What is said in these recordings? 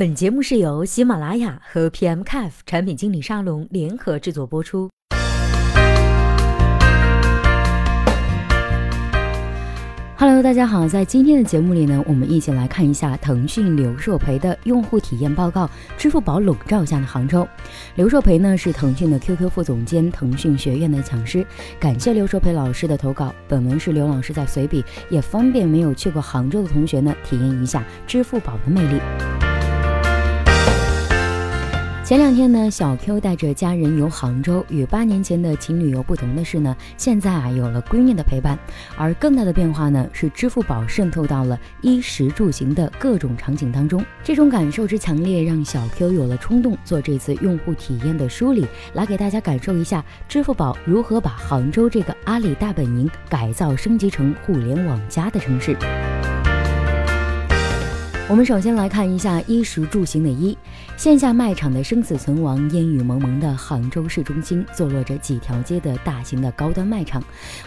本节目是由喜马拉雅和 PMCAF 产品经理沙龙联合制作播出。Hello，大家好，在今天的节目里呢，我们一起来看一下腾讯刘硕培的用户体验报告。支付宝笼罩下的杭州，刘硕培呢是腾讯的 QQ 副总监，腾讯学院的讲师。感谢刘硕培老师的投稿。本文是刘老师在随笔，也方便没有去过杭州的同学呢体验一下支付宝的魅力。前两天呢，小 Q 带着家人游杭州。与八年前的情侣游不同的是呢，现在啊有了闺蜜的陪伴。而更大的变化呢，是支付宝渗透到了衣食住行的各种场景当中。这种感受之强烈，让小 Q 有了冲动做这次用户体验的梳理，来给大家感受一下支付宝如何把杭州这个阿里大本营改造升级成互联网加的城市。我们首先来看一下衣食住行的衣，线下卖场的生死存亡，烟雨蒙蒙的杭州市中心，坐落着几条街的大型的高端卖场，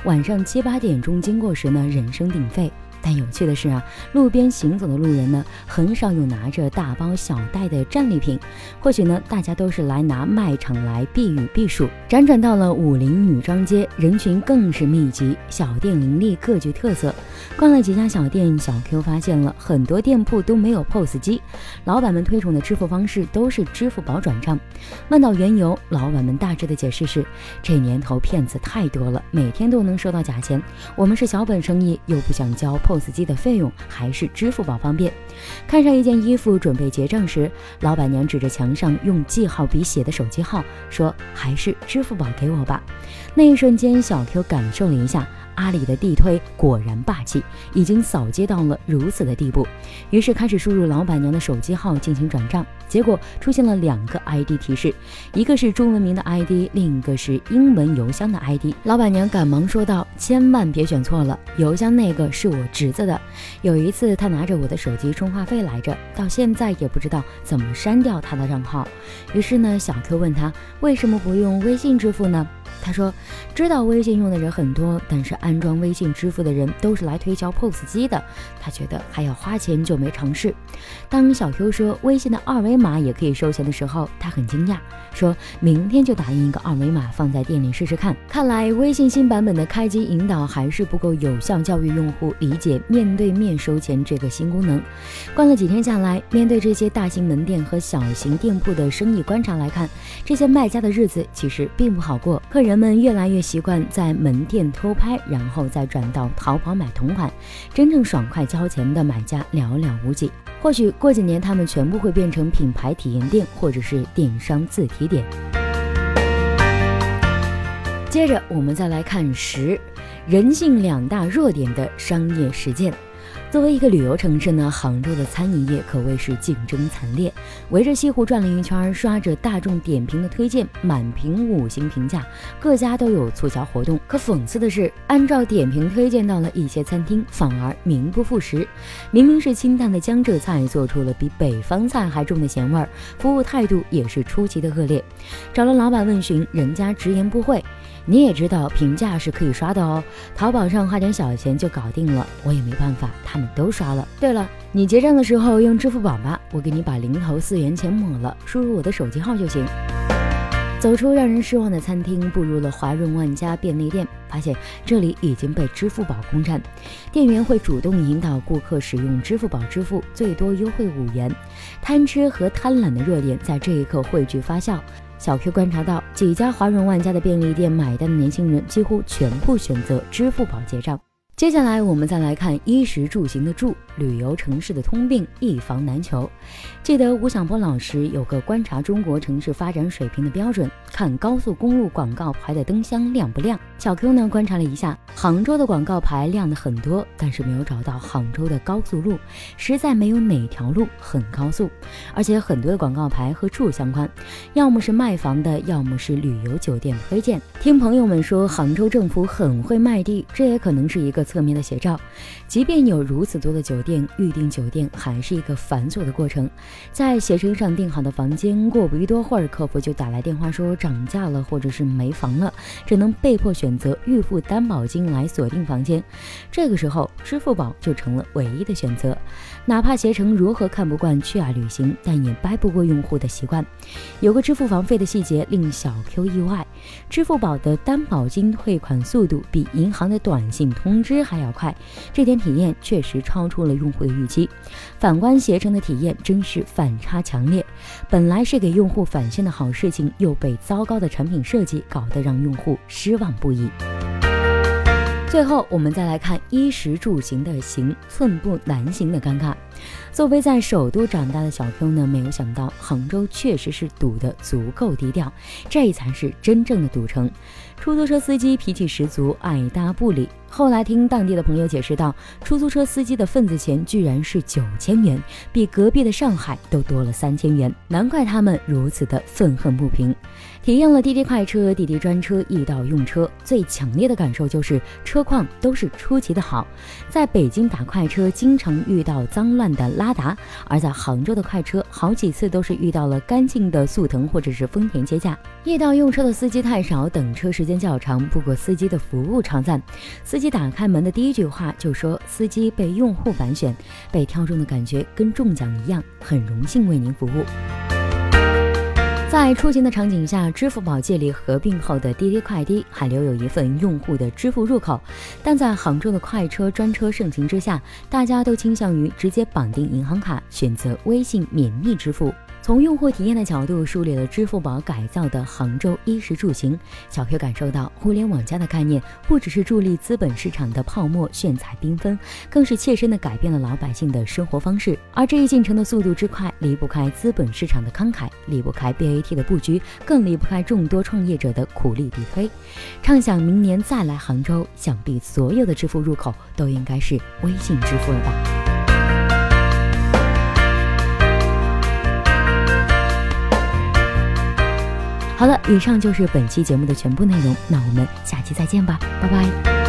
晚上七八点钟经过时呢，人声鼎沸。但有趣的是啊，路边行走的路人呢，很少有拿着大包小袋的战利品。或许呢，大家都是来拿卖场来避雨避暑。辗转到了武林女装街，人群更是密集，小店林立，各具特色。逛了几家小店，小 Q 发现了很多店铺都没有 POS 机，老板们推崇的支付方式都是支付宝转账。问到缘由，老板们大致的解释是：这年头骗子太多了，每天都能收到假钱。我们是小本生意，又不想交破。POS 机的费用还是支付宝方便。看上一件衣服，准备结账时，老板娘指着墙上用记号笔写的手机号，说：“还是支付宝给我吧。”那一瞬间，小 Q 感受了一下。阿里的地推果然霸气，已经扫街到了如此的地步。于是开始输入老板娘的手机号进行转账，结果出现了两个 ID 提示，一个是中文名的 ID，另一个是英文邮箱的 ID。老板娘赶忙说道：“千万别选错了，邮箱那个是我侄子的。有一次他拿着我的手机充话费来着，到现在也不知道怎么删掉他的账号。”于是呢，小 Q 问他为什么不用微信支付呢？他说：“知道微信用的人很多，但是安装微信支付的人都是来推销 POS 机的。他觉得还要花钱，就没尝试。”当小 Q 说微信的二维码也可以收钱的时候，他很惊讶，说明天就打印一个二维码放在店里试试看。看来微信新版本的开机引导还是不够有效教育用户理解面对面收钱这个新功能。逛了几天下来，面对这些大型门店和小型店铺的生意观察来看，这些卖家的日子其实并不好过，客人。人们越来越习惯在门店偷拍，然后再转到淘宝买同款，真正爽快交钱的买家寥寥无几。或许过几年，他们全部会变成品牌体验店，或者是电商自提点。接着，我们再来看十人性两大弱点的商业实践。作为一个旅游城市呢，杭州的餐饮业可谓是竞争惨烈。围着西湖转了一圈，刷着大众点评的推荐，满屏五星评价，各家都有促销活动。可讽刺的是，按照点评推荐到了一些餐厅，反而名不副实。明明是清淡的江浙菜，做出了比北方菜还重的咸味儿，服务态度也是出奇的恶劣。找了老板问询，人家直言不讳。你也知道评价是可以刷的哦，淘宝上花点小钱就搞定了，我也没办法，他们都刷了。对了，你结账的时候用支付宝吧，我给你把零头四元钱抹了，输入我的手机号就行。走出让人失望的餐厅，步入了华润万家便利店，发现这里已经被支付宝攻占，店员会主动引导顾客使用支付宝支付，最多优惠五元。贪吃和贪婪的弱点在这一刻汇聚发酵。小 Q 观察到，几家华润万家的便利店买单的年轻人几乎全部选择支付宝结账。接下来，我们再来看衣食住行的住，旅游城市的通病，一房难求。记得吴晓波老师有个观察中国城市发展水平的标准，看高速公路广告牌的灯箱亮不亮。小 Q 呢观察了一下，杭州的广告牌亮的很多，但是没有找到杭州的高速路，实在没有哪条路很高速。而且很多的广告牌和住相关，要么是卖房的，要么是旅游酒店推荐。听朋友们说，杭州政府很会卖地，这也可能是一个。侧面的写照，即便有如此多的酒店，预订酒店还是一个繁琐的过程。在携程上订好的房间，过不一多会儿，客服就打来电话说涨价了，或者是没房了，只能被迫选择预付担保金来锁定房间。这个时候，支付宝就成了唯一的选择。哪怕携程如何看不惯去啊旅行，但也掰不过用户的习惯。有个支付房费的细节令小 Q 意外：支付宝的担保金退款速度比银行的短信通知吃还要快，这点体验确实超出了用户的预期。反观携程的体验，真是反差强烈。本来是给用户返现的好事情，又被糟糕的产品设计搞得让用户失望不已。最后，我们再来看衣食住行的行，寸步难行的尴尬。作为在首都长大的小 Q 呢，没有想到杭州确实是堵得足够低调，这才是真正的堵城。出租车司机脾气十足，爱搭不理。后来听当地的朋友解释道，出租车司机的份子钱居然是九千元，比隔壁的上海都多了三千元，难怪他们如此的愤恨不平。体验了滴滴快车、滴滴专车易到用车，最强烈的感受就是车况都是出奇的好。在北京打快车，经常遇到脏乱的拉达；而在杭州的快车，好几次都是遇到了干净的速腾或者是丰田接驾。易到用车的司机太少，等车时间较长，不过司机的服务常赞。司机打开门的第一句话就说：“司机被用户反选，被挑中的感觉跟中奖一样，很荣幸为您服务。”在出行的场景下，支付宝借力合并后的滴滴快滴还留有一份用户的支付入口，但在杭州的快车专车盛行之下，大家都倾向于直接绑定银行卡，选择微信免密支付。从用户体验的角度梳理了支付宝改造的杭州衣食住行，小 Q 感受到互联网加的概念不只是助力资本市场的泡沫炫彩缤纷，更是切身的改变了老百姓的生活方式。而这一进程的速度之快，离不开资本市场的慷慨，离不开 BAT 的布局，更离不开众多创业者的苦力比推。畅想明年再来杭州，想必所有的支付入口都应该是微信支付了吧。好了，以上就是本期节目的全部内容，那我们下期再见吧，拜拜。